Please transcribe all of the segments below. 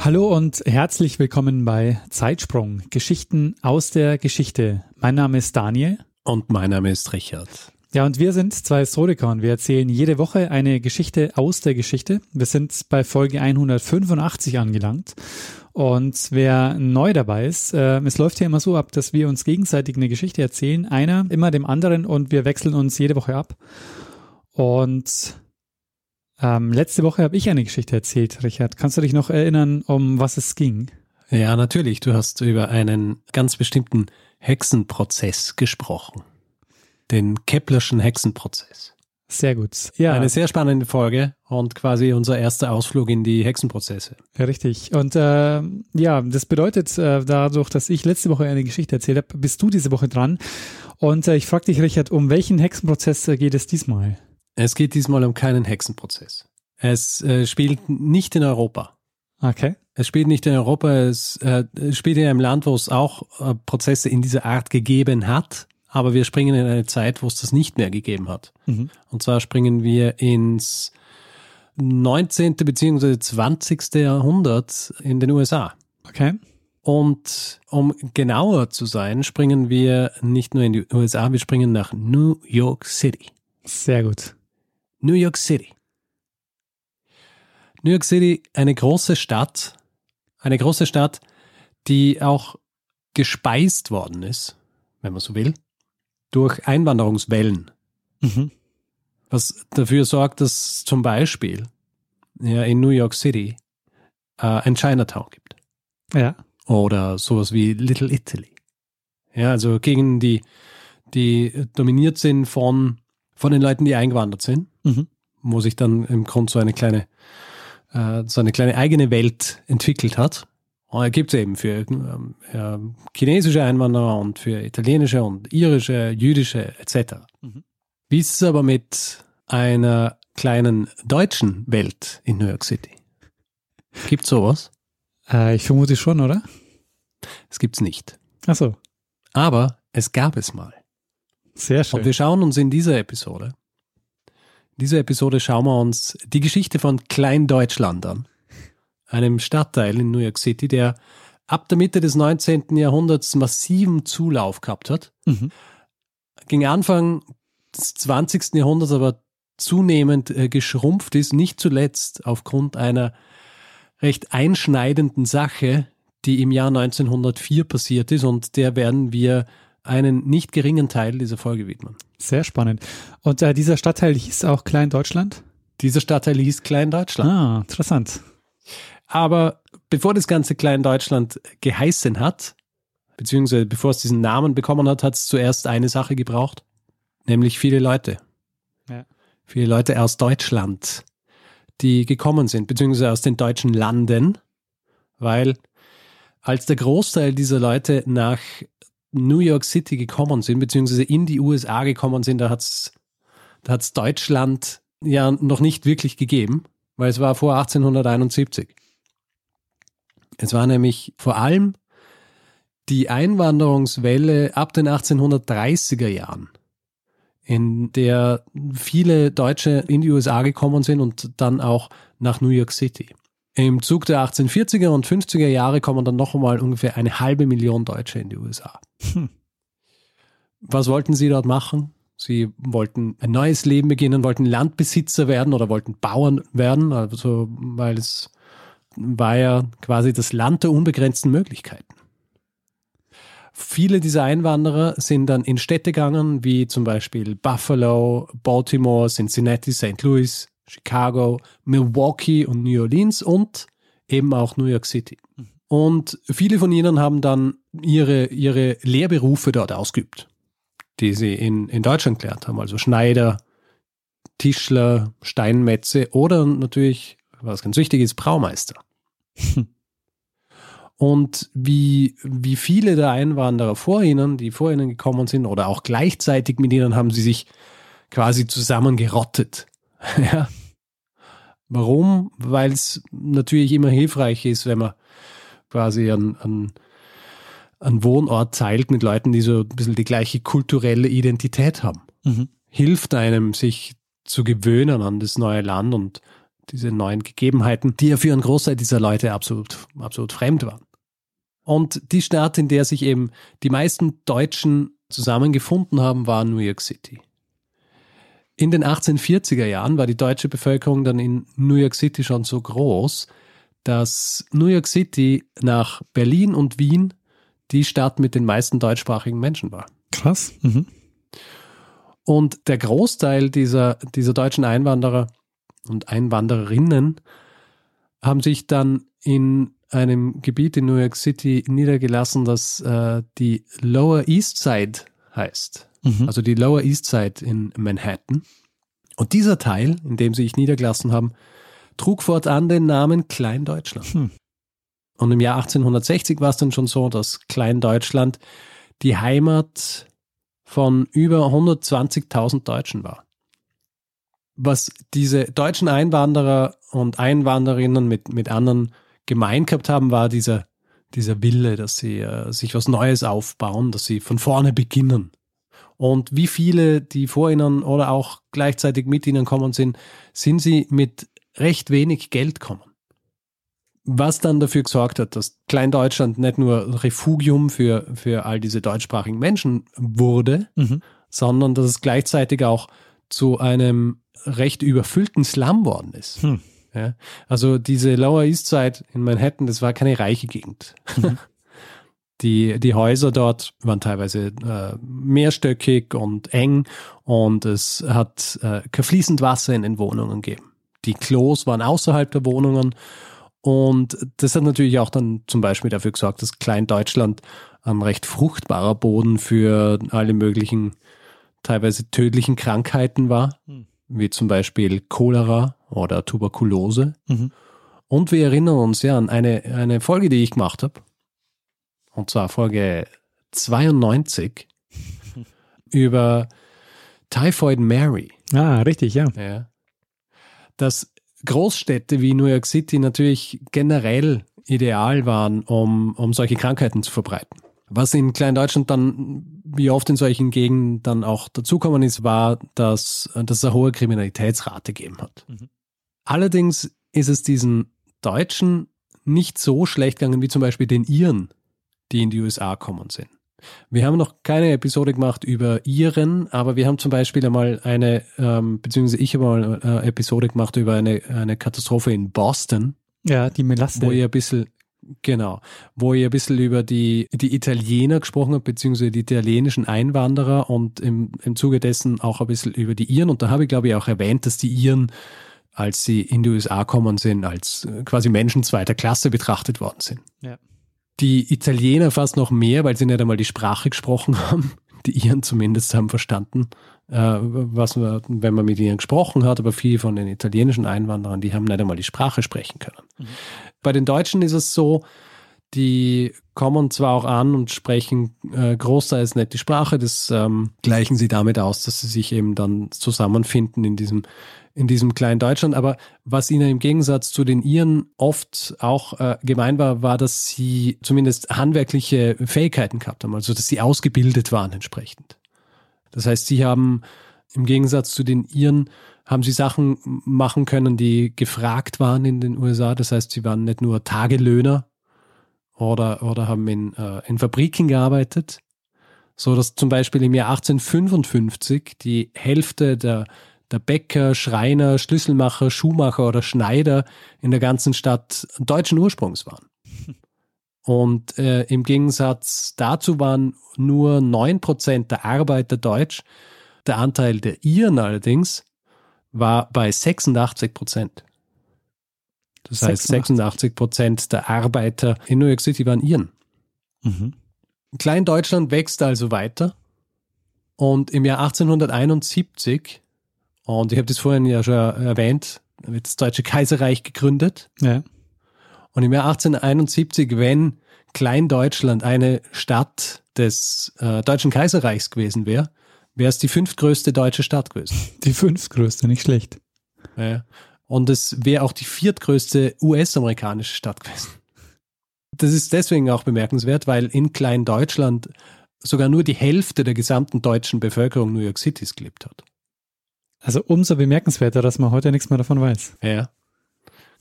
Hallo und herzlich willkommen bei Zeitsprung, Geschichten aus der Geschichte. Mein Name ist Daniel. Und mein Name ist Richard. Ja, und wir sind zwei Historiker und wir erzählen jede Woche eine Geschichte aus der Geschichte. Wir sind bei Folge 185 angelangt. Und wer neu dabei ist, äh, es läuft ja immer so ab, dass wir uns gegenseitig eine Geschichte erzählen, einer immer dem anderen und wir wechseln uns jede Woche ab. Und ähm, letzte Woche habe ich eine Geschichte erzählt, Richard. Kannst du dich noch erinnern, um was es ging? Ja, natürlich. Du hast über einen ganz bestimmten Hexenprozess gesprochen. Den Keplerschen Hexenprozess. Sehr gut. Ja. Eine sehr spannende Folge und quasi unser erster Ausflug in die Hexenprozesse. Ja, richtig. Und äh, ja, das bedeutet, äh, dadurch, dass ich letzte Woche eine Geschichte erzählt habe, bist du diese Woche dran. Und äh, ich frage dich, Richard, um welchen Hexenprozess äh, geht es diesmal? Es geht diesmal um keinen Hexenprozess. Es äh, spielt nicht in Europa. Okay. Es spielt nicht in Europa, es äh, spielt in einem Land, wo es auch äh, Prozesse in dieser Art gegeben hat, aber wir springen in eine Zeit, wo es das nicht mehr gegeben hat. Mhm. Und zwar springen wir ins 19. bzw. 20. Jahrhundert in den USA. Okay. Und um genauer zu sein, springen wir nicht nur in die USA, wir springen nach New York City. Sehr gut. New York City. New York City, eine große Stadt, eine große Stadt, die auch gespeist worden ist, wenn man so will, durch Einwanderungswellen. Mhm. Was dafür sorgt, dass zum Beispiel ja, in New York City äh, ein Chinatown gibt. Ja. Oder sowas wie Little Italy. Ja, also gegen die, die dominiert sind von, von den Leuten, die eingewandert sind, Mhm. wo sich dann im Grunde so eine kleine, äh, so eine kleine eigene Welt entwickelt hat. Und da gibt es eben für ja, chinesische Einwanderer und für italienische und irische, jüdische etc. Mhm. Wie ist es aber mit einer kleinen deutschen Welt in New York City? Gibt sowas? Äh, ich vermute schon, oder? Es gibt's nicht. Ach so. Aber es gab es mal. Sehr schön. Und wir schauen uns in dieser Episode, in dieser Episode schauen wir uns die Geschichte von Kleindeutschland an. Einem Stadtteil in New York City, der ab der Mitte des 19. Jahrhunderts massiven Zulauf gehabt hat. Mhm. Gegen Anfang des 20. Jahrhunderts aber zunehmend äh, geschrumpft ist, nicht zuletzt aufgrund einer recht einschneidenden Sache, die im Jahr 1904 passiert ist und der werden wir einen nicht geringen Teil dieser Folge widmen. Sehr spannend. Und äh, dieser Stadtteil hieß auch Kleindeutschland? Dieser Stadtteil hieß Kleindeutschland. Ah, interessant. Aber bevor das ganze Kleindeutschland geheißen hat, beziehungsweise bevor es diesen Namen bekommen hat, hat es zuerst eine Sache gebraucht, nämlich viele Leute. Ja. Viele Leute aus Deutschland, die gekommen sind, beziehungsweise aus den deutschen Landen, weil als der Großteil dieser Leute nach New York City gekommen sind, beziehungsweise in die USA gekommen sind, da hat's da hat's Deutschland ja noch nicht wirklich gegeben, weil es war vor 1871. Es war nämlich vor allem die Einwanderungswelle ab den 1830er Jahren, in der viele Deutsche in die USA gekommen sind und dann auch nach New York City. Im Zug der 1840er und 50er Jahre kommen dann noch einmal ungefähr eine halbe Million Deutsche in die USA. Hm. Was wollten sie dort machen? Sie wollten ein neues Leben beginnen, wollten Landbesitzer werden oder wollten Bauern werden, also weil es war ja quasi das Land der unbegrenzten Möglichkeiten. Viele dieser Einwanderer sind dann in Städte gegangen, wie zum Beispiel Buffalo, Baltimore, Cincinnati, St. Louis, Chicago, Milwaukee und New Orleans und eben auch New York City. Und viele von ihnen haben dann ihre, ihre Lehrberufe dort ausgeübt, die sie in, in Deutschland gelernt haben. Also Schneider, Tischler, Steinmetze oder natürlich, was ganz wichtig ist, Braumeister. Und wie, wie viele der Einwanderer vor ihnen, die vor ihnen gekommen sind oder auch gleichzeitig mit ihnen, haben sie sich quasi zusammengerottet. ja. Warum? Weil es natürlich immer hilfreich ist, wenn man quasi einen, einen, einen Wohnort teilt mit Leuten, die so ein bisschen die gleiche kulturelle Identität haben. Mhm. Hilft einem, sich zu gewöhnen an das neue Land und diese neuen Gegebenheiten, die ja für einen Großteil dieser Leute absolut, absolut fremd waren. Und die Stadt, in der sich eben die meisten Deutschen zusammengefunden haben, war New York City. In den 1840er Jahren war die deutsche Bevölkerung dann in New York City schon so groß, dass New York City nach Berlin und Wien die Stadt mit den meisten deutschsprachigen Menschen war. Krass. Mhm. Und der Großteil dieser, dieser deutschen Einwanderer und Einwandererinnen haben sich dann in einem Gebiet in New York City niedergelassen, das äh, die Lower East Side heißt. Mhm. Also die Lower East Side in Manhattan. Und dieser Teil, in dem sie sich niedergelassen haben, trug fortan den Namen Kleindeutschland. Hm. Und im Jahr 1860 war es dann schon so, dass Kleindeutschland die Heimat von über 120.000 Deutschen war. Was diese deutschen Einwanderer und Einwanderinnen mit, mit anderen gemein gehabt haben, war dieser, dieser Wille, dass sie äh, sich was Neues aufbauen, dass sie von vorne beginnen. Und wie viele, die vor ihnen oder auch gleichzeitig mit ihnen kommen sind, sind sie mit recht wenig Geld kommen. Was dann dafür gesorgt hat, dass Kleindeutschland nicht nur Refugium für, für all diese deutschsprachigen Menschen wurde, mhm. sondern dass es gleichzeitig auch zu einem recht überfüllten Slum worden ist. Hm. Ja, also diese Lower East Side in Manhattan, das war keine reiche Gegend. Mhm. Die, die Häuser dort waren teilweise äh, mehrstöckig und eng und es hat äh, kein fließend Wasser in den Wohnungen gegeben. Die Klos waren außerhalb der Wohnungen und das hat natürlich auch dann zum Beispiel dafür gesorgt, dass Kleindeutschland ein recht fruchtbarer Boden für alle möglichen, teilweise tödlichen Krankheiten war. Mhm wie zum Beispiel Cholera oder Tuberkulose. Mhm. Und wir erinnern uns ja an eine, eine Folge, die ich gemacht habe. Und zwar Folge 92 über Typhoid Mary. Ah, richtig, ja. ja. Dass Großstädte wie New York City natürlich generell ideal waren, um, um solche Krankheiten zu verbreiten. Was in Kleindeutschland dann, wie oft in solchen Gegenden dann auch dazukommen ist, war, dass, dass es eine hohe Kriminalitätsrate gegeben hat. Mhm. Allerdings ist es diesen Deutschen nicht so schlecht gegangen wie zum Beispiel den Iren, die in die USA kommen sind. Wir haben noch keine Episode gemacht über Iren, aber wir haben zum Beispiel einmal eine, ähm, beziehungsweise ich habe mal eine Episode gemacht über eine, eine Katastrophe in Boston. Ja, die Melasse. Wo ihr ein bisschen, Genau, wo ihr ein bisschen über die, die Italiener gesprochen habt, beziehungsweise die italienischen Einwanderer und im, im Zuge dessen auch ein bisschen über die Iren. Und da habe ich, glaube ich, auch erwähnt, dass die Iren, als sie in die USA kommen sind, als quasi Menschen zweiter Klasse betrachtet worden sind. Ja. Die Italiener fast noch mehr, weil sie nicht einmal die Sprache gesprochen haben. Die Iren zumindest haben verstanden, äh, was man, wenn man mit ihnen gesprochen hat, aber viele von den italienischen Einwanderern, die haben nicht einmal die Sprache sprechen können. Mhm. Bei den Deutschen ist es so, die kommen zwar auch an und sprechen äh, großteils nicht die Sprache, das ähm, gleichen sie damit aus, dass sie sich eben dann zusammenfinden in diesem, in diesem kleinen Deutschland. Aber was ihnen im Gegensatz zu den Iren oft auch äh, gemein war, war, dass sie zumindest handwerkliche Fähigkeiten gehabt haben, also dass sie ausgebildet waren entsprechend. Das heißt, sie haben im Gegensatz zu den Iren haben sie Sachen machen können, die gefragt waren in den USA. Das heißt, sie waren nicht nur Tagelöhner oder, oder haben in, äh, in Fabriken gearbeitet, so dass zum Beispiel im Jahr 1855 die Hälfte der, der Bäcker, Schreiner, Schlüsselmacher, Schuhmacher oder Schneider in der ganzen Stadt deutschen Ursprungs waren. Und äh, im Gegensatz dazu waren nur neun Prozent der Arbeiter deutsch. Der Anteil der Iren allerdings war bei 86 Prozent. Das 86. heißt, 86 Prozent der Arbeiter in New York City waren Iren. Mhm. Klein-Deutschland wächst also weiter. Und im Jahr 1871, und ich habe das vorhin ja schon erwähnt, wird das Deutsche Kaiserreich gegründet. Ja. Und im Jahr 1871, wenn Kleindeutschland eine Stadt des äh, Deutschen Kaiserreichs gewesen wäre, wäre es die fünftgrößte deutsche Stadt gewesen. Die fünftgrößte, nicht schlecht. Ja. Und es wäre auch die viertgrößte US-amerikanische Stadt gewesen. Das ist deswegen auch bemerkenswert, weil in Kleindeutschland sogar nur die Hälfte der gesamten deutschen Bevölkerung New York Cities gelebt hat. Also umso bemerkenswerter, dass man heute nichts mehr davon weiß. Ja,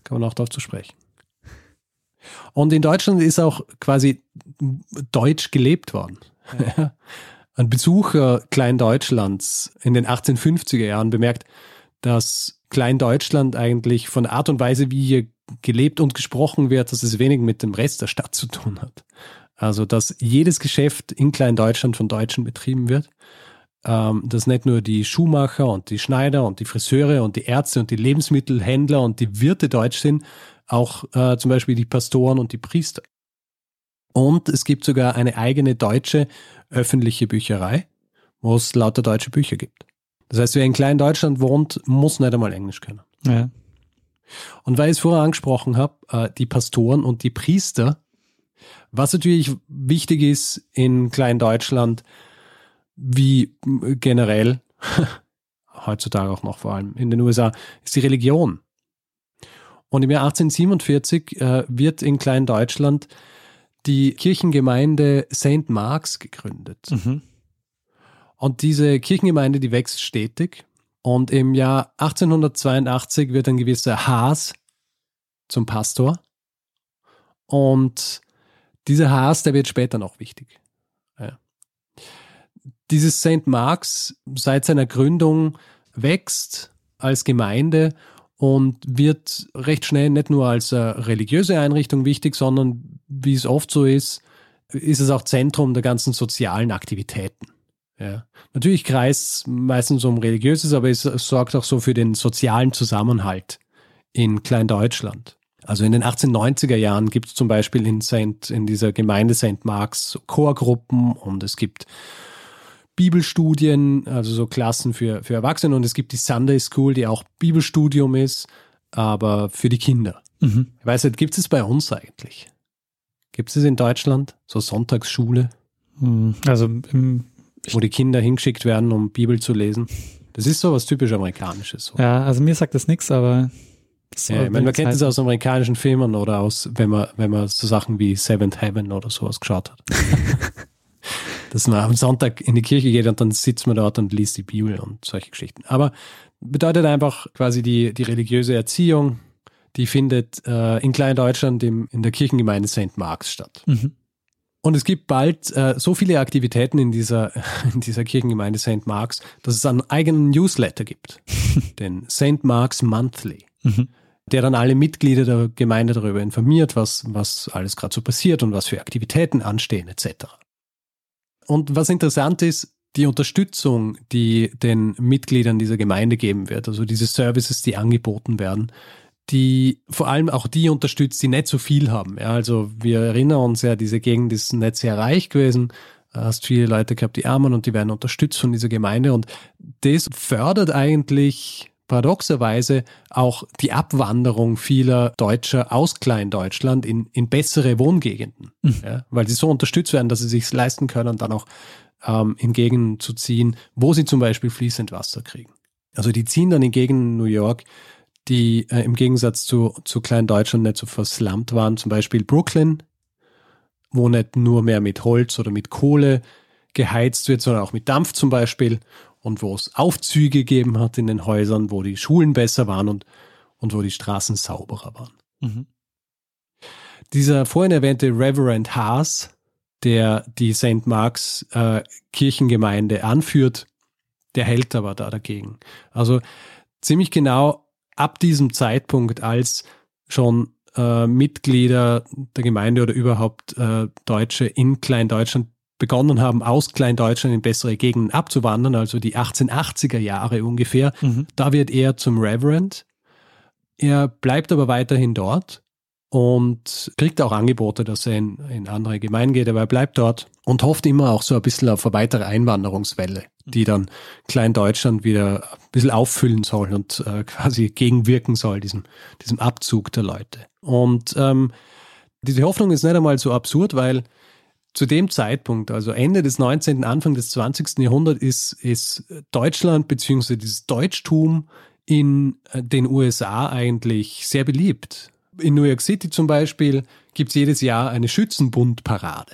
kann man auch darauf zu sprechen. Und in Deutschland ist auch quasi Deutsch gelebt worden. Ja. Ein Besucher Kleindeutschlands in den 1850er Jahren bemerkt, dass Kleindeutschland eigentlich von der Art und Weise, wie hier gelebt und gesprochen wird, dass es wenig mit dem Rest der Stadt zu tun hat. Also, dass jedes Geschäft in Kleindeutschland von Deutschen betrieben wird. Ähm, dass nicht nur die Schuhmacher und die Schneider und die Friseure und die Ärzte und die Lebensmittelhändler und die Wirte deutsch sind, auch äh, zum Beispiel die Pastoren und die Priester. Und es gibt sogar eine eigene deutsche öffentliche Bücherei, wo es lauter deutsche Bücher gibt. Das heißt, wer in Kleindeutschland wohnt, muss nicht einmal Englisch können. Ja. Und weil ich es vorher angesprochen habe, äh, die Pastoren und die Priester, was natürlich wichtig ist in Kleindeutschland, wie generell, heutzutage auch noch vor allem in den USA, ist die Religion. Und im Jahr 1847 äh, wird in Kleindeutschland die Kirchengemeinde St. Marks gegründet. Mhm. Und diese Kirchengemeinde, die wächst stetig. Und im Jahr 1882 wird ein gewisser Haas zum Pastor. Und dieser Haas, der wird später noch wichtig. Dieses St. Marks seit seiner Gründung wächst als Gemeinde und wird recht schnell nicht nur als äh, religiöse Einrichtung wichtig, sondern wie es oft so ist, ist es auch Zentrum der ganzen sozialen Aktivitäten. Ja. Natürlich kreist es meistens um religiöses, aber es, sorgt auch so für den sozialen Zusammenhalt in Kleindeutschland. Also in den 1890er Jahren gibt es zum Beispiel in, Saint, in dieser Gemeinde St. Marks Chorgruppen und es gibt Bibelstudien, also so Klassen für, für Erwachsene und es gibt die Sunday School, die auch Bibelstudium ist, aber für die Kinder. Mhm. Ich weiß nicht, gibt es bei uns eigentlich? Gibt es in Deutschland so Sonntagsschule, Hm, Also im, wo die Kinder hingeschickt werden, um Bibel zu lesen? Das ist so was typisch Amerikanisches. So. ja, also mir sagt das nichts, aber das Ja, ich meine, man kennt Zeit- das aus amerikanischen Filmen oder aus, wenn man, wenn man so Sachen wie Seventh Heaven oder sowas geschaut hat. Dass man am Sonntag in die Kirche geht und dann sitzt man dort und liest die Bibel und solche Geschichten. Aber bedeutet einfach quasi die, die religiöse Erziehung, die findet äh, in Kleindeutschland im, in der Kirchengemeinde St. Marks statt. Mhm. Und es gibt bald äh, so viele Aktivitäten in dieser, in dieser Kirchengemeinde St. Marks, dass es einen eigenen Newsletter gibt, den St. Marks Monthly, Mhm. der dann alle Mitglieder der Gemeinde darüber informiert, was, was alles gerade so passiert und was für Aktivitäten anstehen etc. Und was interessant ist, die Unterstützung, die den Mitgliedern dieser Gemeinde geben wird, also diese Services, die angeboten werden, die vor allem auch die unterstützt, die nicht so viel haben. Ja, also wir erinnern uns ja, diese Gegend ist nicht sehr reich gewesen. Hast viele Leute gehabt, die armen und die werden unterstützt von dieser Gemeinde. Und das fördert eigentlich paradoxerweise auch die Abwanderung vieler Deutscher aus Kleindeutschland in, in bessere Wohngegenden. Ja, weil sie so unterstützt werden, dass sie sich leisten können, dann auch ähm, in Gegenden zu ziehen, wo sie zum Beispiel fließend Wasser kriegen. Also die ziehen dann in Gegenden New York, die äh, im Gegensatz zu, zu Kleindeutschland nicht so verslummt waren, zum Beispiel Brooklyn, wo nicht nur mehr mit Holz oder mit Kohle geheizt wird, sondern auch mit Dampf zum Beispiel und wo es Aufzüge gegeben hat in den Häusern, wo die Schulen besser waren und, und wo die Straßen sauberer waren. Mhm. Dieser vorhin erwähnte Reverend Haas, der die St. Marks äh, Kirchengemeinde anführt, der hält aber da dagegen. Also ziemlich genau ab diesem Zeitpunkt, als schon äh, Mitglieder der Gemeinde oder überhaupt äh, Deutsche in Kleindeutschland begonnen haben, aus Kleindeutschland in bessere Gegenden abzuwandern, also die 1880er Jahre ungefähr, Mhm. da wird er zum Reverend. Er bleibt aber weiterhin dort und kriegt auch Angebote, dass er in, in andere Gemeinden geht, aber er bleibt dort und hofft immer auch so ein bisschen auf eine weitere Einwanderungswelle, die dann Klein-Deutschland wieder ein bisschen auffüllen soll und äh, quasi gegenwirken soll, diesem, diesem Abzug der Leute. Und ähm, diese Hoffnung ist nicht einmal so absurd, weil zu dem Zeitpunkt, also Ende des 19., Anfang des 20. Jahrhunderts, ist, ist Deutschland bzw. dieses Deutschtum in äh, den USA eigentlich sehr beliebt in New York City zum Beispiel gibt es jedes Jahr eine Schützenbundparade,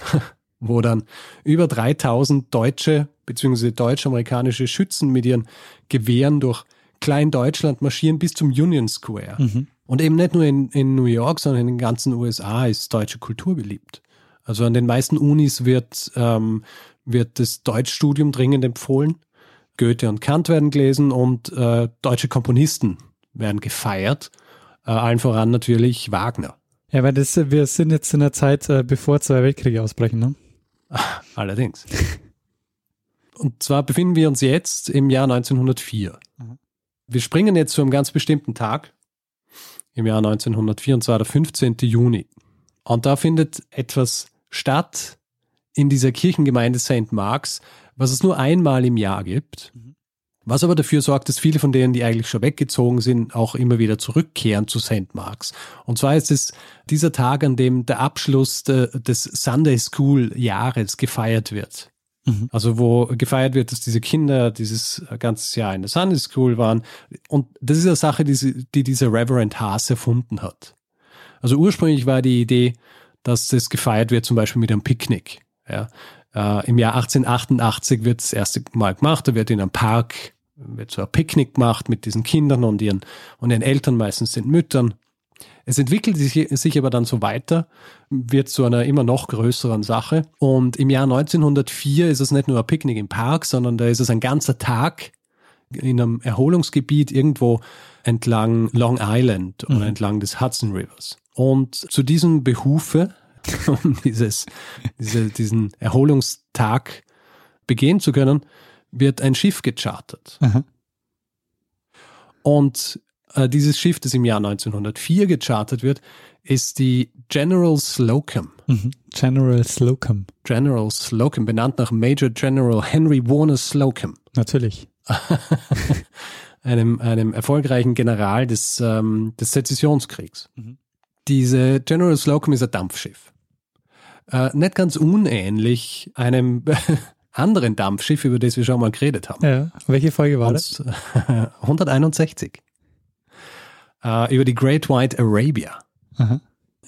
wo dann über 3000 deutsche bzw. deutsch-amerikanische Schützen mit ihren Gewehren durch Klein-Deutschland marschieren bis zum Union Square. Mhm. Und eben nicht nur in, in New York, sondern in den ganzen USA ist deutsche Kultur beliebt. Also an den meisten Unis wird, ähm, wird das Deutschstudium dringend empfohlen. Goethe und Kant werden gelesen und äh, deutsche Komponisten werden gefeiert. Äh, allen voran natürlich Wagner. Ja, weil das, wir sind jetzt in der Zeit, äh, bevor zwei Weltkriege ausbrechen, ne? Allerdings. Und zwar befinden wir uns jetzt im Jahr 1904. Mhm. Wir springen jetzt zu einem ganz bestimmten Tag im Jahr 1904, und zwar der 15. Juni. Und da findet etwas statt in dieser Kirchengemeinde St. Marks, was es nur einmal im Jahr gibt. Mhm. Was aber dafür sorgt, dass viele von denen, die eigentlich schon weggezogen sind, auch immer wieder zurückkehren zu St. Marks. Und zwar ist es dieser Tag, an dem der Abschluss de, des Sunday School Jahres gefeiert wird. Mhm. Also wo gefeiert wird, dass diese Kinder dieses ganze Jahr in der Sunday School waren. Und das ist eine Sache, die, die dieser Reverend Haas erfunden hat. Also ursprünglich war die Idee, dass das gefeiert wird, zum Beispiel mit einem Picknick. Ja. Äh, Im Jahr 1888 wird das erste Mal gemacht, da wird in einem Park wird so ein Picknick gemacht mit diesen Kindern und ihren, und ihren Eltern, meistens sind Müttern. Es entwickelt sich, sich aber dann so weiter, wird zu einer immer noch größeren Sache. Und im Jahr 1904 ist es nicht nur ein Picknick im Park, sondern da ist es ein ganzer Tag in einem Erholungsgebiet irgendwo entlang Long Island mhm. oder entlang des Hudson Rivers. Und zu diesem Behufe, um dieses, diese, diesen Erholungstag begehen zu können, wird ein Schiff gechartert. Aha. Und äh, dieses Schiff, das im Jahr 1904 gechartert wird, ist die General Slocum. Mhm. General Slocum. General Slocum, benannt nach Major General Henry Warner Slocum. Natürlich. einem, einem erfolgreichen General des, ähm, des Sezessionskriegs. Mhm. Diese General Slocum ist ein Dampfschiff. Äh, nicht ganz unähnlich einem anderen Dampfschiff, über das wir schon mal geredet haben. Ja. Welche Folge war das? 161. Äh, über die Great White Arabia. Aha.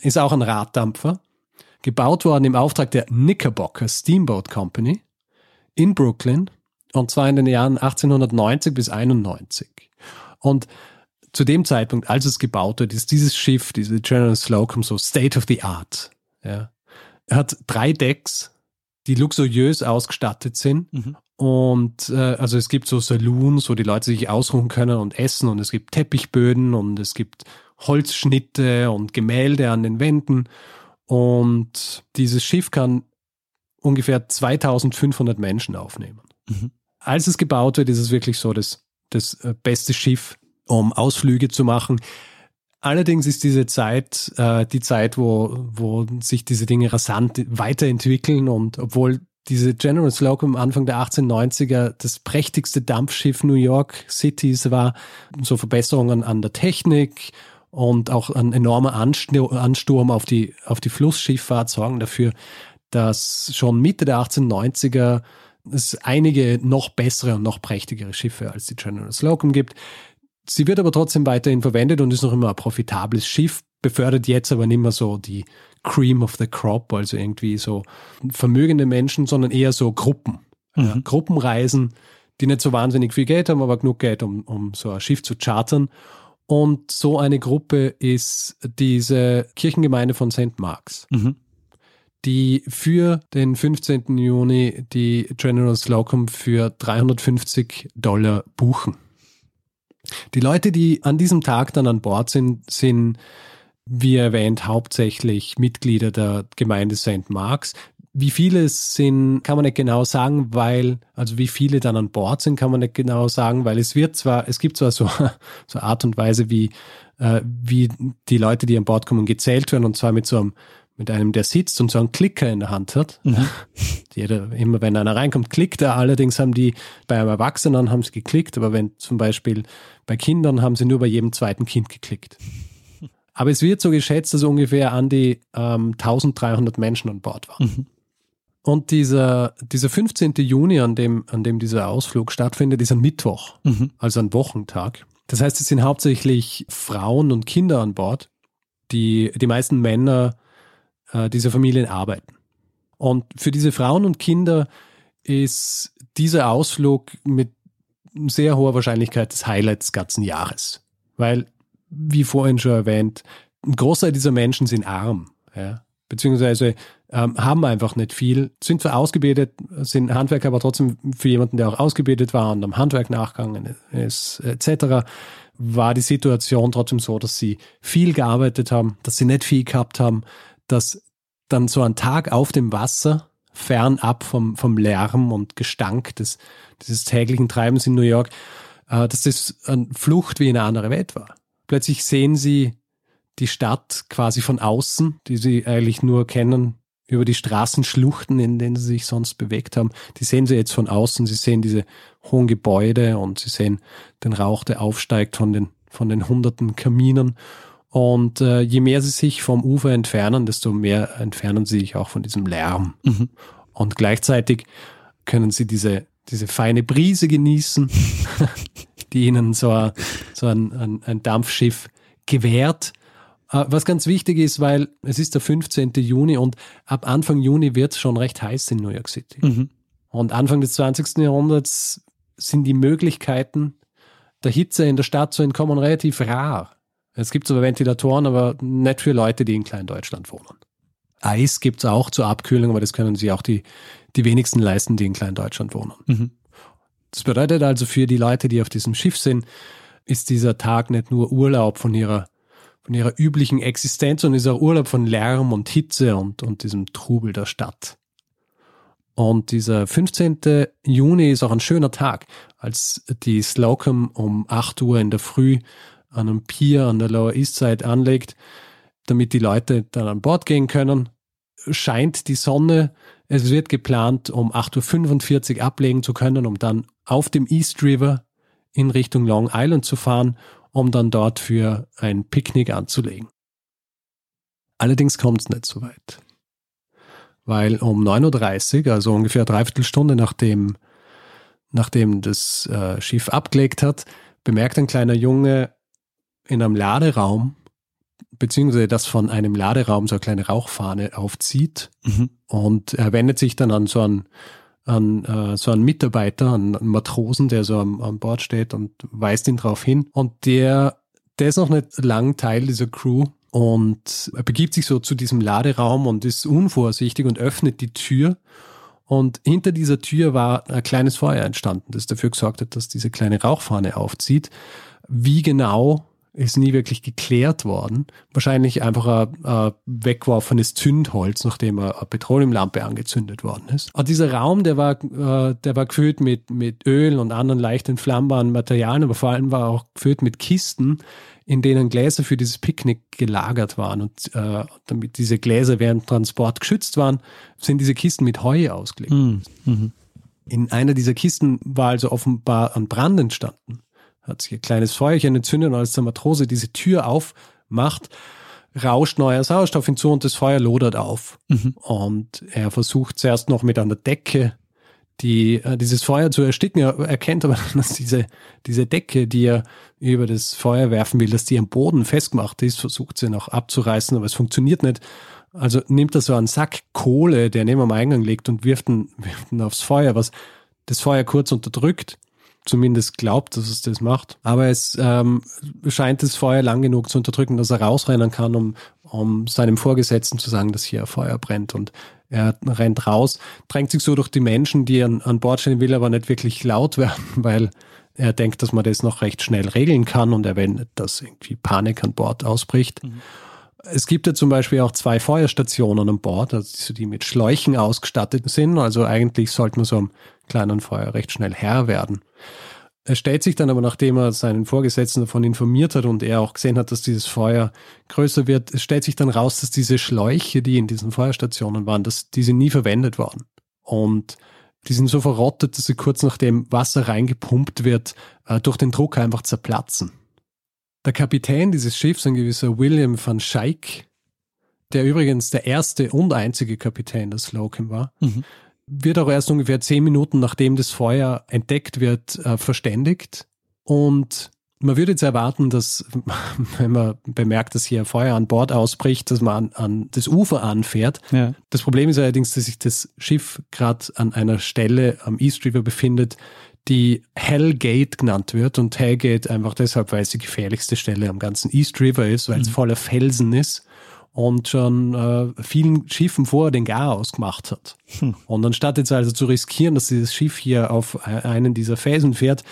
Ist auch ein Raddampfer. Gebaut worden im Auftrag der Knickerbocker Steamboat Company in Brooklyn und zwar in den Jahren 1890 bis 91. Und zu dem Zeitpunkt, als es gebaut wird, ist dieses Schiff, diese General Slocum, so State of the Art. Ja. Er hat drei Decks, die luxuriös ausgestattet sind. Mhm. Und äh, also es gibt so Saloons, wo die Leute sich ausruhen können und essen und es gibt Teppichböden und es gibt Holzschnitte und Gemälde an den Wänden. Und dieses Schiff kann ungefähr 2500 Menschen aufnehmen. Mhm. Als es gebaut wird, ist es wirklich so das, das äh, beste Schiff, um Ausflüge zu machen. Allerdings ist diese Zeit äh, die Zeit, wo, wo sich diese Dinge rasant weiterentwickeln und obwohl diese General Slocum Anfang der 1890er das prächtigste Dampfschiff New York Cities war, so Verbesserungen an der Technik und auch ein enormer Ansturm auf die, auf die Flussschifffahrt sorgen dafür, dass schon Mitte der 1890er es einige noch bessere und noch prächtigere Schiffe als die General Slocum gibt. Sie wird aber trotzdem weiterhin verwendet und ist noch immer ein profitables Schiff, befördert jetzt aber nicht mehr so die Cream of the Crop, also irgendwie so vermögende Menschen, sondern eher so Gruppen. Mhm. Ja, Gruppenreisen, die nicht so wahnsinnig viel Geld haben, aber genug Geld, um, um so ein Schiff zu chartern. Und so eine Gruppe ist diese Kirchengemeinde von St. Marks, mhm. die für den 15. Juni die General Slocum für 350 Dollar buchen. Die Leute, die an diesem Tag dann an Bord sind, sind, wie erwähnt, hauptsächlich Mitglieder der Gemeinde St. Marks. Wie viele es sind, kann man nicht genau sagen, weil, also wie viele dann an Bord sind, kann man nicht genau sagen, weil es wird zwar, es gibt zwar so, so Art und Weise, wie, äh, wie die Leute, die an Bord kommen, gezählt werden, und zwar mit so einem, mit einem, der sitzt und so einen Klicker in der Hand hat. Mhm. Jeder, immer wenn einer reinkommt, klickt er. Allerdings haben die bei einem Erwachsenen haben sie geklickt, aber wenn zum Beispiel bei Kindern haben sie nur bei jedem zweiten Kind geklickt. Aber es wird so geschätzt, dass ungefähr an die ähm, 1300 Menschen an Bord waren. Mhm. Und dieser, dieser 15. Juni, an dem, an dem dieser Ausflug stattfindet, ist ein Mittwoch, mhm. also ein Wochentag. Das heißt, es sind hauptsächlich Frauen und Kinder an Bord. Die, die meisten Männer äh, dieser Familien arbeiten. Und für diese Frauen und Kinder ist dieser Ausflug mit sehr hoher Wahrscheinlichkeit das Highlight des ganzen Jahres. Weil wie vorhin schon erwähnt, ein Großteil dieser Menschen sind arm, ja, beziehungsweise ähm, haben einfach nicht viel, sind zwar ausgebildet, sind Handwerker, aber trotzdem für jemanden, der auch ausgebildet war und am Handwerk nachgegangen ist, etc., war die Situation trotzdem so, dass sie viel gearbeitet haben, dass sie nicht viel gehabt haben, dass dann so ein Tag auf dem Wasser, fernab vom, vom Lärm und Gestank des, dieses täglichen Treibens in New York, äh, dass das eine Flucht wie in eine andere Welt war. Plötzlich sehen sie die Stadt quasi von außen, die sie eigentlich nur kennen über die Straßenschluchten, in denen sie sich sonst bewegt haben. Die sehen sie jetzt von außen. Sie sehen diese hohen Gebäude und sie sehen den Rauch, der aufsteigt von den, von den hunderten Kaminen. Und äh, je mehr sie sich vom Ufer entfernen, desto mehr entfernen sie sich auch von diesem Lärm. Mhm. Und gleichzeitig können sie diese, diese feine Brise genießen, die ihnen so, ein, so ein, ein, ein Dampfschiff gewährt. Äh, was ganz wichtig ist, weil es ist der 15. Juni und ab Anfang Juni wird es schon recht heiß in New York City. Mhm. Und Anfang des 20. Jahrhunderts sind die Möglichkeiten der Hitze in der Stadt zu entkommen relativ rar. Es gibt zwar Ventilatoren, aber nicht für Leute, die in Kleindeutschland wohnen. Eis gibt es auch zur Abkühlung, aber das können sich auch die, die wenigsten leisten, die in Kleindeutschland wohnen. Mhm. Das bedeutet also für die Leute, die auf diesem Schiff sind, ist dieser Tag nicht nur Urlaub von ihrer, von ihrer üblichen Existenz, sondern ist auch Urlaub von Lärm und Hitze und, und diesem Trubel der Stadt. Und dieser 15. Juni ist auch ein schöner Tag, als die Slocum um 8 Uhr in der Früh an einem Pier an der Lower East Side anlegt, damit die Leute dann an Bord gehen können. Scheint die Sonne, es wird geplant, um 8.45 Uhr ablegen zu können, um dann auf dem East River in Richtung Long Island zu fahren, um dann dort für ein Picknick anzulegen. Allerdings kommt es nicht so weit. Weil um 9.30 Uhr, also ungefähr dreiviertel Stunde nachdem, nachdem das äh, Schiff abgelegt hat, bemerkt ein kleiner Junge in einem Laderaum, beziehungsweise das von einem Laderaum so eine kleine Rauchfahne aufzieht mhm. und er wendet sich dann an so einen an äh, so einen Mitarbeiter, an einen Matrosen, der so am, am Bord steht und weist ihn darauf hin. Und der, der ist noch nicht lang Teil dieser Crew und er begibt sich so zu diesem Laderaum und ist unvorsichtig und öffnet die Tür. Und hinter dieser Tür war ein kleines Feuer entstanden, das dafür gesorgt hat, dass diese kleine Rauchfahne aufzieht. Wie genau ist nie wirklich geklärt worden. Wahrscheinlich einfach ein, ein weggeworfenes Zündholz, nachdem eine Petroleumlampe angezündet worden ist. Und dieser Raum, der war, äh, der war gefüllt mit, mit Öl und anderen leicht entflammbaren Materialien, aber vor allem war auch gefüllt mit Kisten, in denen Gläser für dieses Picknick gelagert waren. Und äh, damit diese Gläser während Transport geschützt waren, sind diese Kisten mit Heu ausgelegt. Mhm. mhm. In einer dieser Kisten war also offenbar ein Brand entstanden hat sich ein kleines Feuerchen entzündet und als der Matrose diese Tür aufmacht, rauscht neuer Sauerstoff hinzu und das Feuer lodert auf. Mhm. Und er versucht zuerst noch mit einer Decke die, äh, dieses Feuer zu ersticken. Er erkennt aber, dass diese, diese Decke, die er über das Feuer werfen will, dass die am Boden festgemacht ist, versucht sie noch abzureißen, aber es funktioniert nicht. Also nimmt er so einen Sack Kohle, der neben am Eingang liegt und wirft ihn, wirft ihn aufs Feuer, was das Feuer kurz unterdrückt zumindest glaubt, dass es das macht. Aber es ähm, scheint das Feuer lang genug zu unterdrücken, dass er rausrennen kann, um, um seinem Vorgesetzten zu sagen, dass hier Feuer brennt. Und er rennt raus, drängt sich so durch die Menschen, die an, an Bord stehen, will aber nicht wirklich laut werden, weil er denkt, dass man das noch recht schnell regeln kann und er wendet, dass irgendwie Panik an Bord ausbricht. Mhm. Es gibt ja zum Beispiel auch zwei Feuerstationen an Bord, also die mit Schläuchen ausgestattet sind. Also eigentlich sollte man so einem kleinen Feuer recht schnell Herr werden. Er stellt sich dann aber, nachdem er seinen Vorgesetzten davon informiert hat und er auch gesehen hat, dass dieses Feuer größer wird, es stellt sich dann raus, dass diese Schläuche, die in diesen Feuerstationen waren, dass diese nie verwendet worden. Und die sind so verrottet, dass sie kurz nachdem Wasser reingepumpt wird, äh, durch den Druck einfach zerplatzen. Der Kapitän dieses Schiffs, ein gewisser William van Schaik, der übrigens der erste und einzige Kapitän des Slocum war, mhm wird auch erst ungefähr zehn Minuten nachdem das Feuer entdeckt wird, äh, verständigt. Und man würde jetzt erwarten, dass, wenn man bemerkt, dass hier ein Feuer an Bord ausbricht, dass man an, an das Ufer anfährt. Ja. Das Problem ist allerdings, dass sich das Schiff gerade an einer Stelle am East River befindet, die Hellgate genannt wird. Und Hellgate einfach deshalb, weil es die gefährlichste Stelle am ganzen East River ist, weil es mhm. voller Felsen ist und schon äh, vielen Schiffen vorher den Garaus gemacht hat. Hm. Und anstatt jetzt also zu riskieren, dass dieses Schiff hier auf einen dieser Felsen fährt,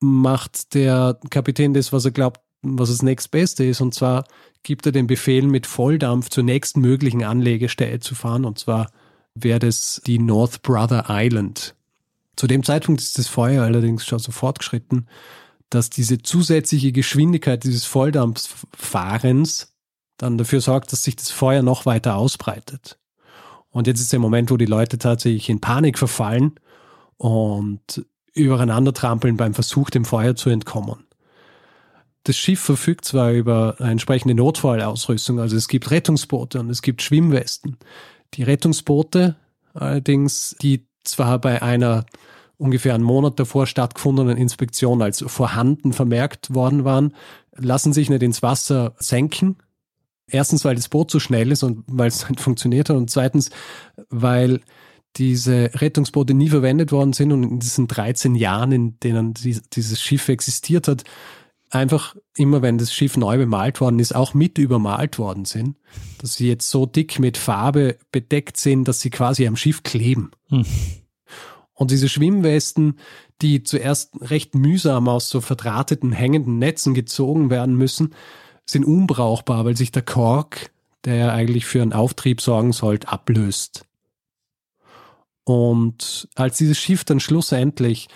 macht der Kapitän das, was er glaubt, was das nächstbeste ist. Und zwar gibt er den Befehl, mit Volldampf zur nächsten möglichen Anlegestelle zu fahren. Und zwar wäre das die North Brother Island. Zu dem Zeitpunkt ist das Feuer allerdings schon so fortgeschritten, dass diese zusätzliche Geschwindigkeit dieses Volldampffahrens dann dafür sorgt, dass sich das Feuer noch weiter ausbreitet. Und jetzt ist der Moment, wo die Leute tatsächlich in Panik verfallen und übereinander trampeln beim Versuch, dem Feuer zu entkommen. Das Schiff verfügt zwar über eine entsprechende Notfallausrüstung, also es gibt Rettungsboote und es gibt Schwimmwesten. Die Rettungsboote allerdings, die zwar bei einer ungefähr einen Monat davor stattgefundenen Inspektion als vorhanden vermerkt worden waren, lassen sich nicht ins Wasser senken, Erstens, weil das Boot so schnell ist und weil es halt funktioniert hat und zweitens, weil diese Rettungsboote nie verwendet worden sind und in diesen 13 Jahren, in denen dieses Schiff existiert hat, einfach immer, wenn das Schiff neu bemalt worden ist, auch mit übermalt worden sind, dass sie jetzt so dick mit Farbe bedeckt sind, dass sie quasi am Schiff kleben. Hm. Und diese Schwimmwesten, die zuerst recht mühsam aus so verdrahteten, hängenden Netzen gezogen werden müssen, sind unbrauchbar, weil sich der Kork, der ja eigentlich für einen Auftrieb sorgen sollte, ablöst. Und als dieses Schiff dann schlussendlich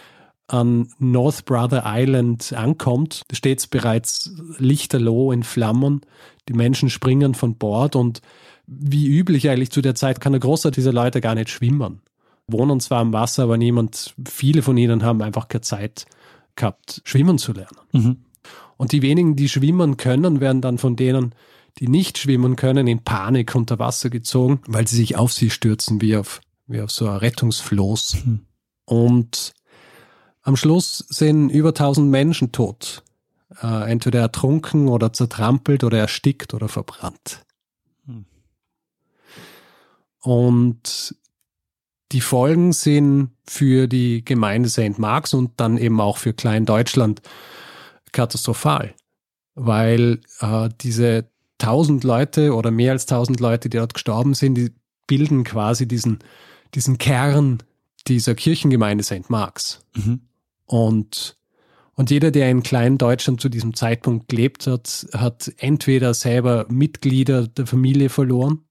an North Brother Island ankommt, steht es bereits lichterloh in Flammen. Die Menschen springen von Bord und wie üblich eigentlich zu der Zeit kann der Großteil dieser Leute gar nicht schwimmen. Wohnen zwar am Wasser, aber niemand, viele von ihnen haben einfach keine Zeit gehabt, schwimmen zu lernen. Mhm. Und die wenigen, die schwimmen können, werden dann von denen, die nicht schwimmen können, in Panik unter Wasser gezogen, weil sie sich auf sie stürzen, wie auf, wie auf so ein Rettungsfloß. Mhm. Und am Schluss sind über 1000 Menschen tot. Äh, entweder ertrunken oder zertrampelt oder erstickt oder verbrannt. Mhm. Und die Folgen sind für die Gemeinde St. Marks und dann eben auch für Klein-Deutschland katastrophal, weil äh, diese tausend Leute oder mehr als tausend Leute, die dort gestorben sind, die bilden quasi diesen, diesen Kern dieser Kirchengemeinde St. Marks. Mhm. Und, und jeder, der in Klein-Deutschland zu diesem Zeitpunkt gelebt hat, hat entweder selber Mitglieder der Familie verloren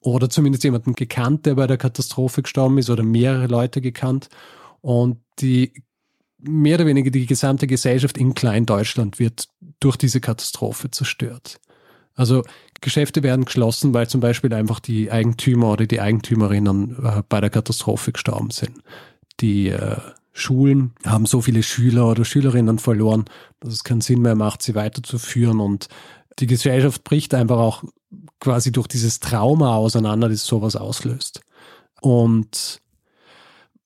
oder zumindest jemanden gekannt, der bei der Katastrophe gestorben ist oder mehrere Leute gekannt. Und die mehr oder weniger die gesamte Gesellschaft in Klein-Deutschland wird durch diese Katastrophe zerstört. Also Geschäfte werden geschlossen, weil zum Beispiel einfach die Eigentümer oder die Eigentümerinnen äh, bei der Katastrophe gestorben sind. Die äh, Schulen haben so viele Schüler oder Schülerinnen verloren, dass es keinen Sinn mehr macht, sie weiterzuführen. Und die Gesellschaft bricht einfach auch quasi durch dieses Trauma auseinander, das sowas auslöst. Und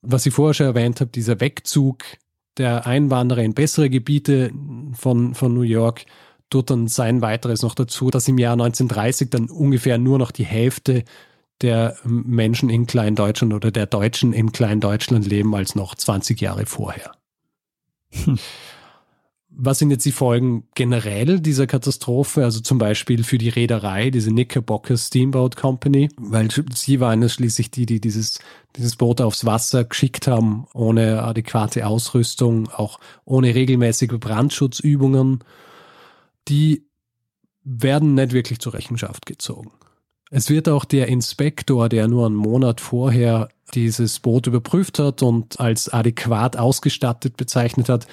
was ich vorher schon erwähnt habe, dieser Wegzug der Einwanderer in bessere Gebiete von, von New York tut dann sein weiteres noch dazu, dass im Jahr 1930 dann ungefähr nur noch die Hälfte der Menschen in Kleindeutschland oder der Deutschen in Kleindeutschland leben als noch 20 Jahre vorher. Hm. Was sind jetzt die Folgen generell dieser Katastrophe? Also zum Beispiel für die Reederei, diese Knickerbocker Steamboat Company, weil sie waren es schließlich die, die dieses, dieses Boot aufs Wasser geschickt haben, ohne adäquate Ausrüstung, auch ohne regelmäßige Brandschutzübungen. Die werden nicht wirklich zur Rechenschaft gezogen. Es wird auch der Inspektor, der nur einen Monat vorher dieses Boot überprüft hat und als adäquat ausgestattet bezeichnet hat,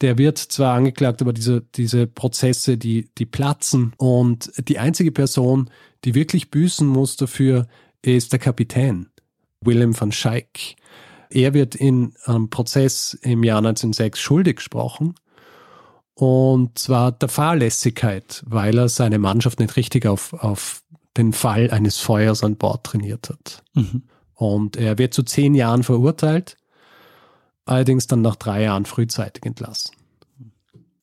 der wird zwar angeklagt, aber diese, diese Prozesse, die, die platzen. Und die einzige Person, die wirklich büßen muss dafür, ist der Kapitän, Willem van Schaik. Er wird in einem Prozess im Jahr 1906 schuldig gesprochen. Und zwar der Fahrlässigkeit, weil er seine Mannschaft nicht richtig auf, auf den Fall eines Feuers an Bord trainiert hat. Mhm. Und er wird zu zehn Jahren verurteilt, allerdings dann nach drei Jahren frühzeitig entlassen.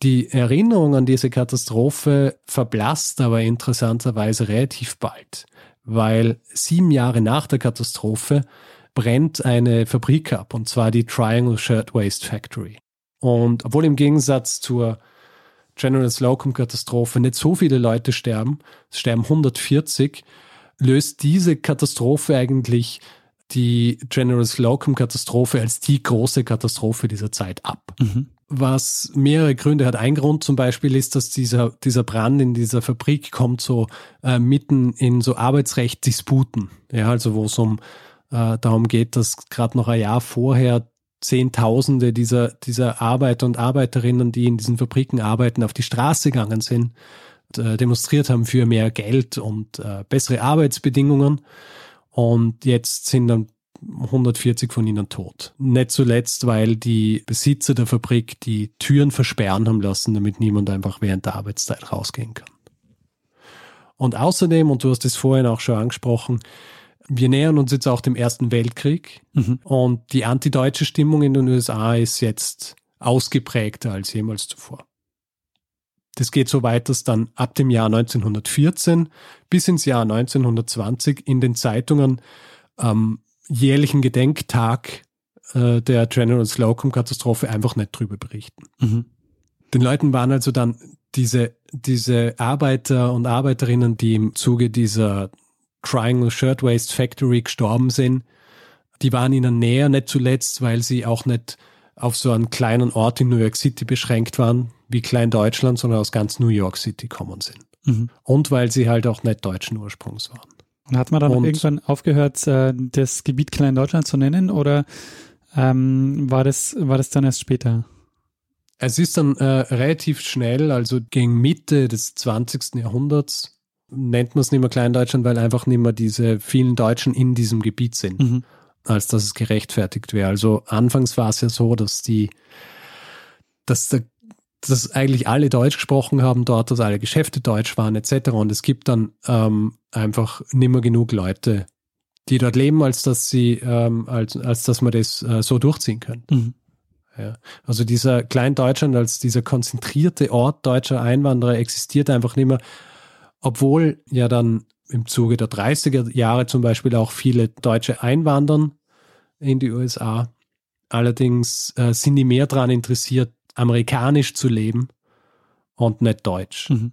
Die Erinnerung an diese Katastrophe verblasst aber interessanterweise relativ bald, weil sieben Jahre nach der Katastrophe brennt eine Fabrik ab, und zwar die Triangle Shirtwaist Factory. Und obwohl im Gegensatz zur General Slocum-Katastrophe nicht so viele Leute sterben, es sterben 140, löst diese Katastrophe eigentlich die General Slocum-Katastrophe als die große Katastrophe dieser Zeit ab. Mhm. Was mehrere Gründe hat. Ein Grund zum Beispiel ist, dass dieser, dieser Brand in dieser Fabrik kommt so äh, mitten in so Arbeitsrecht-Disputen. Ja, also wo es um äh, darum geht, dass gerade noch ein Jahr vorher Zehntausende dieser, dieser Arbeiter und Arbeiterinnen, die in diesen Fabriken arbeiten, auf die Straße gegangen sind, äh, demonstriert haben für mehr Geld und äh, bessere Arbeitsbedingungen. Und jetzt sind dann 140 von ihnen tot. Nicht zuletzt, weil die Besitzer der Fabrik die Türen versperren haben lassen, damit niemand einfach während der Arbeitszeit rausgehen kann. Und außerdem, und du hast es vorhin auch schon angesprochen, wir nähern uns jetzt auch dem Ersten Weltkrieg mhm. und die antideutsche Stimmung in den USA ist jetzt ausgeprägter als jemals zuvor. Das geht so weit, dass dann ab dem Jahr 1914 bis ins Jahr 1920 in den Zeitungen am jährlichen Gedenktag äh, der General Slocum-Katastrophe einfach nicht drüber berichten. Mhm. Den Leuten waren also dann diese, diese Arbeiter und Arbeiterinnen, die im Zuge dieser Triangle Shirtwaist Factory gestorben sind, die waren ihnen näher, nicht zuletzt, weil sie auch nicht auf so einen kleinen Ort in New York City beschränkt waren, wie Klein Deutschland, sondern aus ganz New York City kommen sind. Mhm. Und weil sie halt auch nicht deutschen Ursprungs waren. Und hat man dann Und, irgendwann aufgehört, äh, das Gebiet Klein Deutschland zu nennen oder ähm, war, das, war das dann erst später? Es ist dann äh, relativ schnell, also gegen Mitte des 20. Jahrhunderts, nennt man es nicht mehr Kleindeutschland, weil einfach nicht mehr diese vielen Deutschen in diesem Gebiet sind, mhm. als dass es gerechtfertigt wäre. Also anfangs war es ja so, dass die, dass der dass eigentlich alle Deutsch gesprochen haben dort, dass alle Geschäfte deutsch waren etc. Und es gibt dann ähm, einfach nicht mehr genug Leute, die dort leben, als dass sie, ähm, als, als dass man das äh, so durchziehen könnte. Mhm. Ja. Also dieser Kleindeutschland als dieser konzentrierte Ort deutscher Einwanderer existiert einfach nicht mehr obwohl ja dann im Zuge der 30er Jahre zum Beispiel auch viele Deutsche einwandern in die USA. Allerdings äh, sind die mehr daran interessiert, amerikanisch zu leben und nicht deutsch. Mhm.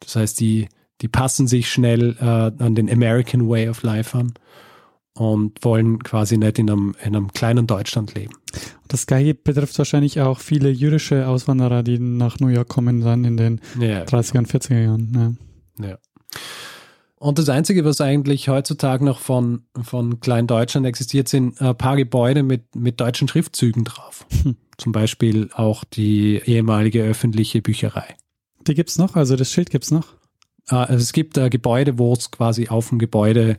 Das heißt, die, die passen sich schnell äh, an den American Way of Life an und wollen quasi nicht in einem, in einem kleinen Deutschland leben. Das Gleiche betrifft wahrscheinlich auch viele jüdische Auswanderer, die nach New York kommen dann in den ja, 30er und 40er Jahren. Ja. Ja. Und das Einzige, was eigentlich heutzutage noch von, von Kleindeutschland existiert, sind ein paar Gebäude mit, mit deutschen Schriftzügen drauf. Hm. Zum Beispiel auch die ehemalige öffentliche Bücherei. Die gibt es noch? Also das Schild gibt es noch? Ah, also es gibt ein Gebäude, wo es quasi auf dem Gebäude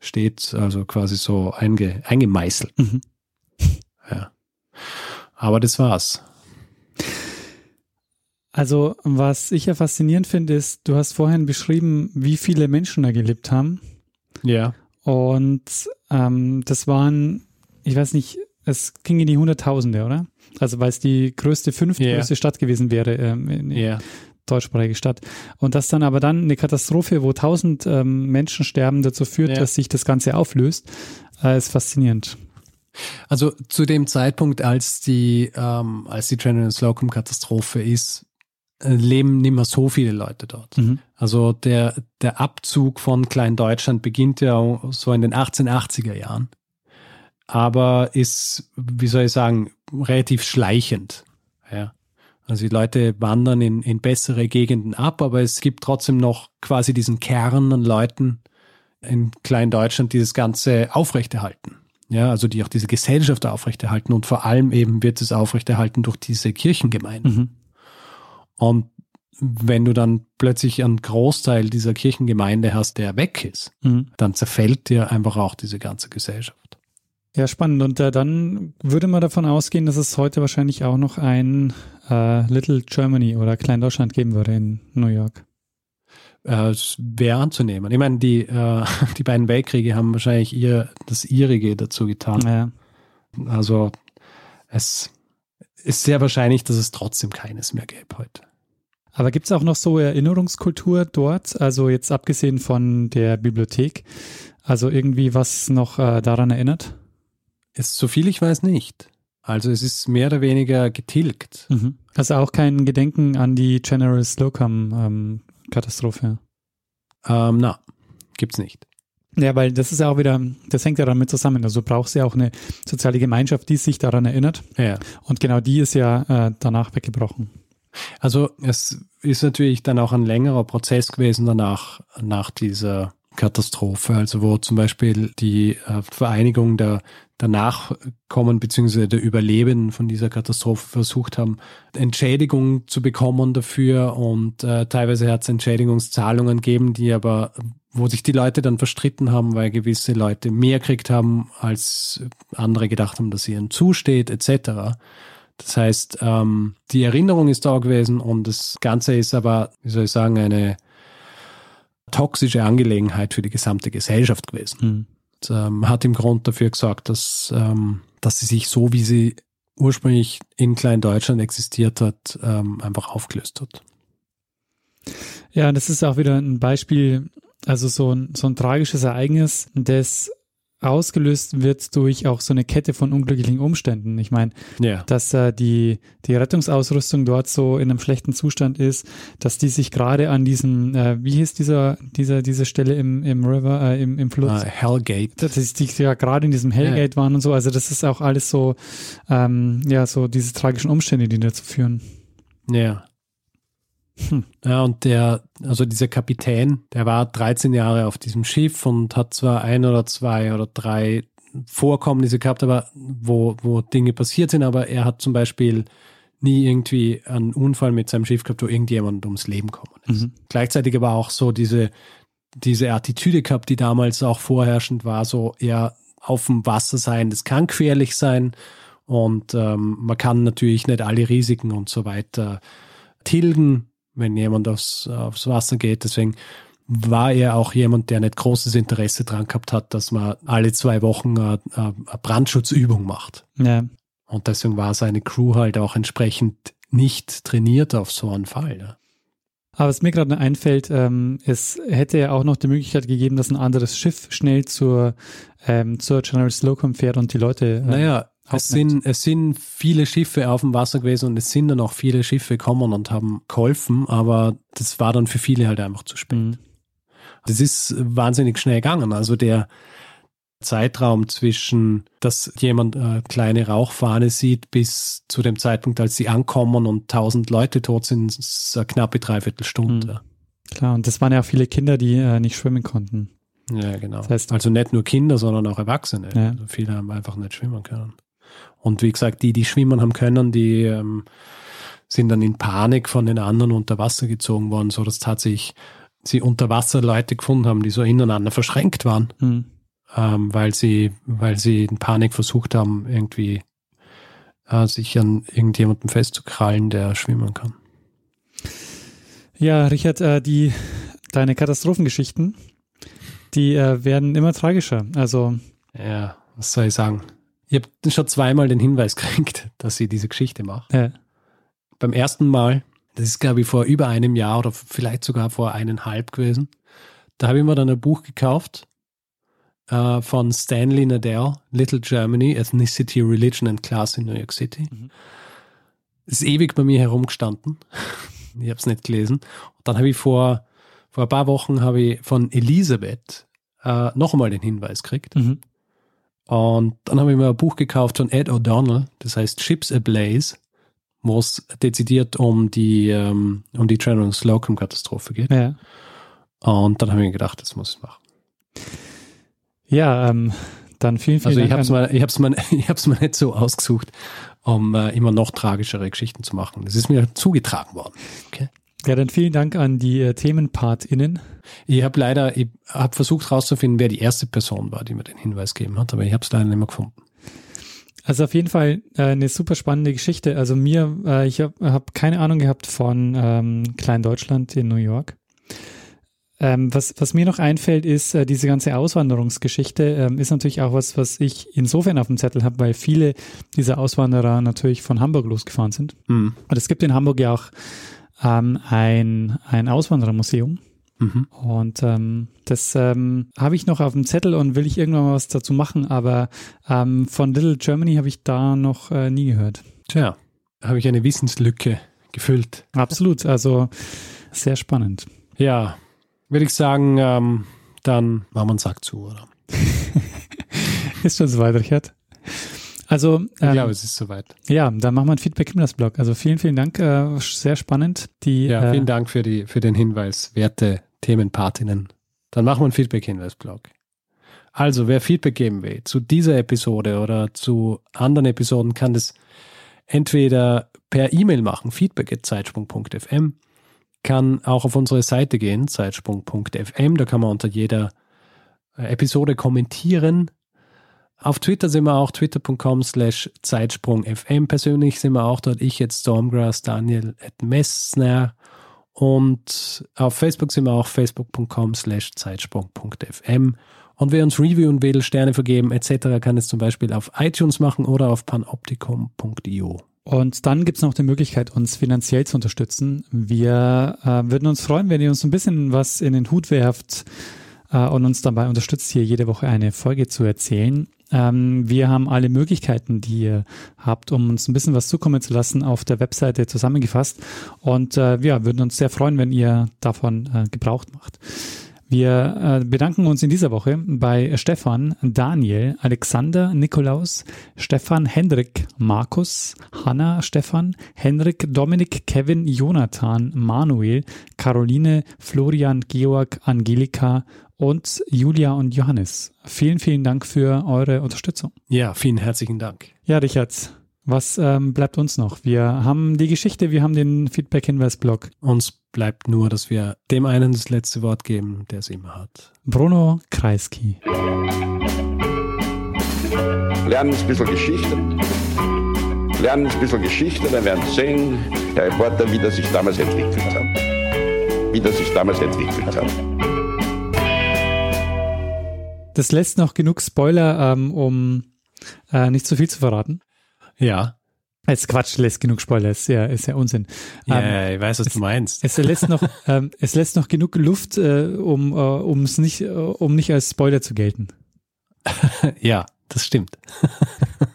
steht, also quasi so einge, eingemeißelt. Mhm. Ja. Aber das war's. Also, was ich ja faszinierend finde, ist, du hast vorhin beschrieben, wie viele Menschen da gelebt haben. Ja. Und ähm, das waren, ich weiß nicht, es ging in die Hunderttausende, oder? Also, weil es die größte, fünftgrößte yeah. Stadt gewesen wäre, ähm, in, yeah. deutschsprachige Stadt. Und dass dann aber dann eine Katastrophe, wo tausend ähm, Menschen sterben, dazu führt, yeah. dass sich das Ganze auflöst, äh, ist faszinierend. Also zu dem Zeitpunkt, als die, ähm, als die General Slocum Katastrophe ist, leben nicht mehr so viele Leute dort. Mhm. Also der, der Abzug von Kleindeutschland beginnt ja so in den 1880er Jahren, aber ist, wie soll ich sagen, relativ schleichend. Ja. Also die Leute wandern in, in bessere Gegenden ab, aber es gibt trotzdem noch quasi diesen Kern an Leuten in Kleindeutschland, die das Ganze aufrechterhalten. Ja, also die auch diese Gesellschaft aufrechterhalten und vor allem eben wird es aufrechterhalten durch diese Kirchengemeinden. Mhm. Und wenn du dann plötzlich einen Großteil dieser Kirchengemeinde hast, der weg ist, Mhm. dann zerfällt dir einfach auch diese ganze Gesellschaft. Ja, spannend. Und äh, dann würde man davon ausgehen, dass es heute wahrscheinlich auch noch ein äh, Little Germany oder Klein-Deutschland geben würde in New York. Äh, Es wäre anzunehmen. Ich meine, die, äh, die beiden Weltkriege haben wahrscheinlich ihr das ihrige dazu getan. Ja. Also es ist sehr wahrscheinlich, dass es trotzdem keines mehr gäbe heute. Aber gibt es auch noch so Erinnerungskultur dort? Also jetzt abgesehen von der Bibliothek, also irgendwie was noch äh, daran erinnert? Es, so viel ich weiß nicht. Also es ist mehr oder weniger getilgt. Mhm. Also auch kein Gedenken an die General Slocum ähm, Katastrophe. Ähm, na, gibt's nicht. Ja, weil das ist ja auch wieder, das hängt ja damit zusammen. Also du brauchst ja auch eine soziale Gemeinschaft, die sich daran erinnert. Ja. Und genau die ist ja äh, danach weggebrochen. Also es ist natürlich dann auch ein längerer Prozess gewesen danach, nach dieser Katastrophe. Also wo zum Beispiel die äh, Vereinigung der, der Nachkommen bzw. der Überlebenden von dieser Katastrophe versucht haben, Entschädigung zu bekommen dafür und äh, teilweise hat es Entschädigungszahlungen gegeben, die aber, wo sich die Leute dann verstritten haben, weil gewisse Leute mehr gekriegt haben, als andere gedacht haben, dass ihnen zusteht, etc. Das heißt, ähm, die Erinnerung ist da gewesen und das Ganze ist aber, wie soll ich sagen, eine toxische Angelegenheit für die gesamte Gesellschaft gewesen. Mhm. Und, ähm, hat im Grund dafür gesorgt, dass, ähm, dass sie sich so, wie sie ursprünglich in Kleindeutschland existiert hat, ähm, einfach aufgelöst hat. Ja, das ist auch wieder ein Beispiel, also so ein, so ein tragisches Ereignis, das ausgelöst wird durch auch so eine Kette von unglücklichen Umständen. Ich meine, Ja. dass äh, die, die Rettungsausrüstung dort so in einem schlechten Zustand ist, dass die sich gerade an diesem, äh, wie hieß dieser, dieser, diese Stelle im, im River, äh, im, im Fluss, Äh, Hellgate. dass die ja gerade in diesem Hellgate waren und so. Also das ist auch alles so, ähm, ja, so diese tragischen Umstände, die dazu führen. Ja. Hm. Ja, und der, also dieser Kapitän, der war 13 Jahre auf diesem Schiff und hat zwar ein oder zwei oder drei Vorkommnisse gehabt, aber wo, wo Dinge passiert sind, aber er hat zum Beispiel nie irgendwie einen Unfall mit seinem Schiff gehabt, wo irgendjemand ums Leben gekommen ist. Mhm. Gleichzeitig aber auch so diese, diese Attitüde gehabt, die damals auch vorherrschend war, so eher auf dem Wasser sein, das kann gefährlich sein und ähm, man kann natürlich nicht alle Risiken und so weiter tilgen, wenn jemand aufs, aufs Wasser geht. Deswegen war er auch jemand, der nicht großes Interesse dran gehabt hat, dass man alle zwei Wochen eine, eine Brandschutzübung macht. Ja. Und deswegen war seine Crew halt auch entsprechend nicht trainiert auf so einen Fall. Ja. Aber was mir gerade einfällt, ähm, es hätte ja auch noch die Möglichkeit gegeben, dass ein anderes Schiff schnell zur, ähm, zur General Slocum fährt und die Leute. Äh, Naja, es sind, es sind viele Schiffe auf dem Wasser gewesen und es sind dann auch viele Schiffe gekommen und haben geholfen, aber das war dann für viele halt einfach zu spät. Mhm. Das ist wahnsinnig schnell gegangen. Also der Zeitraum zwischen, dass jemand eine kleine Rauchfahne sieht, bis zu dem Zeitpunkt, als sie ankommen und tausend Leute tot sind, ist eine knappe Dreiviertelstunde. Klar, und das waren ja auch viele Kinder, die äh, nicht schwimmen konnten. Ja, genau. Das heißt- also nicht nur Kinder, sondern auch Erwachsene. Ja. Also viele haben einfach nicht schwimmen können. Und wie gesagt, die, die schwimmen haben können, die ähm, sind dann in Panik von den anderen unter Wasser gezogen worden, so dass tatsächlich sie unter Wasser Leute gefunden haben, die so ineinander verschränkt waren, Mhm. ähm, weil sie, weil sie in Panik versucht haben, irgendwie äh, sich an irgendjemandem festzukrallen, der schwimmen kann. Ja, Richard, äh, die, deine Katastrophengeschichten, die äh, werden immer tragischer. Also, Ja, was soll ich sagen? Ich habe schon zweimal den Hinweis gekriegt, dass sie diese Geschichte macht. äh, beim ersten Mal, das ist glaube ich vor über einem Jahr oder vielleicht sogar vor eineinhalb gewesen, da habe ich mir dann ein Buch gekauft äh, von Stanley Nadell, Little Germany, Ethnicity, Religion and Class in New York City. Mhm. Ist ewig bei mir herumgestanden. ich habe es nicht gelesen. Und dann habe ich vor, vor ein paar Wochen habe ich von Elisabeth äh, noch einmal den Hinweis gekriegt. mhm. Und dann habe ich mir ein Buch gekauft von Ed O'Donnell, das heißt Ships Ablaze, wo es dezidiert um die, ähm, um die General Slocum-Katastrophe geht. Ja, Und dann habe ich mir gedacht, das muss ich machen. ja ähm, dann vielen, vielen Also ich Dank. habe es mal, ich hab's ich mal nicht so ausgesucht, um äh, immer noch tragischere Geschichten zu machen. Das ist mir zugetragen worden. Okay. Ja, dann vielen Dank an die äh, ThemenpartInnen. Ich habe leider, ich habe versucht herauszufinden, wer die erste Person war, die mir den Hinweis gegeben hat, aber ich habe es leider nicht mehr gefunden. Also auf jeden Fall äh, eine super spannende Geschichte. Also mir, äh, ich habe hab keine Ahnung gehabt von ähm, Kleindeutschland in New York. Ähm, was, was mir noch einfällt, ist äh, diese ganze Auswanderungsgeschichte, ähm, ist natürlich auch was, was ich insofern auf dem Zettel habe, weil viele dieser Auswanderer natürlich von Hamburg losgefahren sind. Mhm. Und es gibt in Hamburg ja auch ähm, ein, ein Auswanderermuseum. Mhm. Und ähm, das ähm, habe ich noch auf dem Zettel und will ich irgendwann mal was dazu machen, aber ähm, von Little Germany habe ich da noch äh, nie gehört. Tja, habe ich eine Wissenslücke gefüllt. Absolut, also sehr spannend. Ja, würde ich sagen, ähm, dann machen wir einen Sack zu, oder? Ist schon soweit, Richard? Also, Ich ähm, glaube, es ist soweit. ja, dann machen wir ein Feedback im Blog. Also vielen, vielen Dank, äh, sehr spannend. Die, Ja, vielen äh, Dank für, die, für den Hinweis, werte Themenpartinnen. Dann machen wir einen Feedback-Hinweis-Blog. Also, wer Feedback geben will zu dieser Episode oder zu anderen Episoden, kann das entweder per E-Mail machen, feedback.zeitsprung.fm, kann auch auf unsere Seite gehen, zeitsprung.fm, da kann man unter jeder äh, Episode kommentieren. Auf Twitter sind wir auch twitter.com slash zeitsprungfm. Persönlich sind wir auch dort, ich jetzt Stormgrass, Daniel at Messner und auf Facebook sind wir auch facebook.com slash zeitsprung.fm. Und wer uns reviewen will, Sterne vergeben etc., kann es zum Beispiel auf iTunes machen oder auf panoptikum.io. Und dann gibt's noch die Möglichkeit, uns finanziell zu unterstützen. Wir äh, würden uns freuen, wenn ihr uns ein bisschen was in den Hut werft äh, und uns dabei unterstützt, hier jede Woche eine Folge zu erzählen. Ähm, wir haben alle Möglichkeiten, die ihr habt, um uns ein bisschen was zukommen zu lassen, auf der Webseite zusammengefasst. Und äh, ja, würden uns sehr freuen, wenn ihr davon äh, Gebrauch macht. Wir äh, bedanken uns in dieser Woche bei Stefan, Daniel, Alexander, Nikolaus, Stefan, Hendrik, Markus, Hanna, Stefan, Henrik, Dominik, Kevin, Jonathan, Manuel, Caroline, Florian, Georg, Angelika und Julia und Johannes. Vielen, vielen Dank für eure Unterstützung. Ja, vielen herzlichen Dank. Ja, Richard, was ähm, bleibt uns noch? Wir haben die Geschichte, wir haben den Feedback-Hinweis-Blog. Uns bleibt nur, dass wir dem einen das letzte Wort geben, der es immer hat. Bruno Kreisky. Lernen ein bisschen Geschichte. Lernen ein bisschen Geschichte, dann werden Sie sehen, der Reporter, wie das sich damals entwickelt hat. Wie das sich damals entwickelt hat. Das lässt noch genug Spoiler, ähm, um äh, nicht zu viel zu verraten. Ja, Jetzt Quatsch, lässt genug Spoiler, ist ja, ist ja Unsinn. ja Ähm, ich weiß, was du meinst. es lässt noch, ähm, es lässt noch genug Luft, äh, um, äh, um es nicht, äh, um nicht als Spoiler zu gelten. Ja, das stimmt.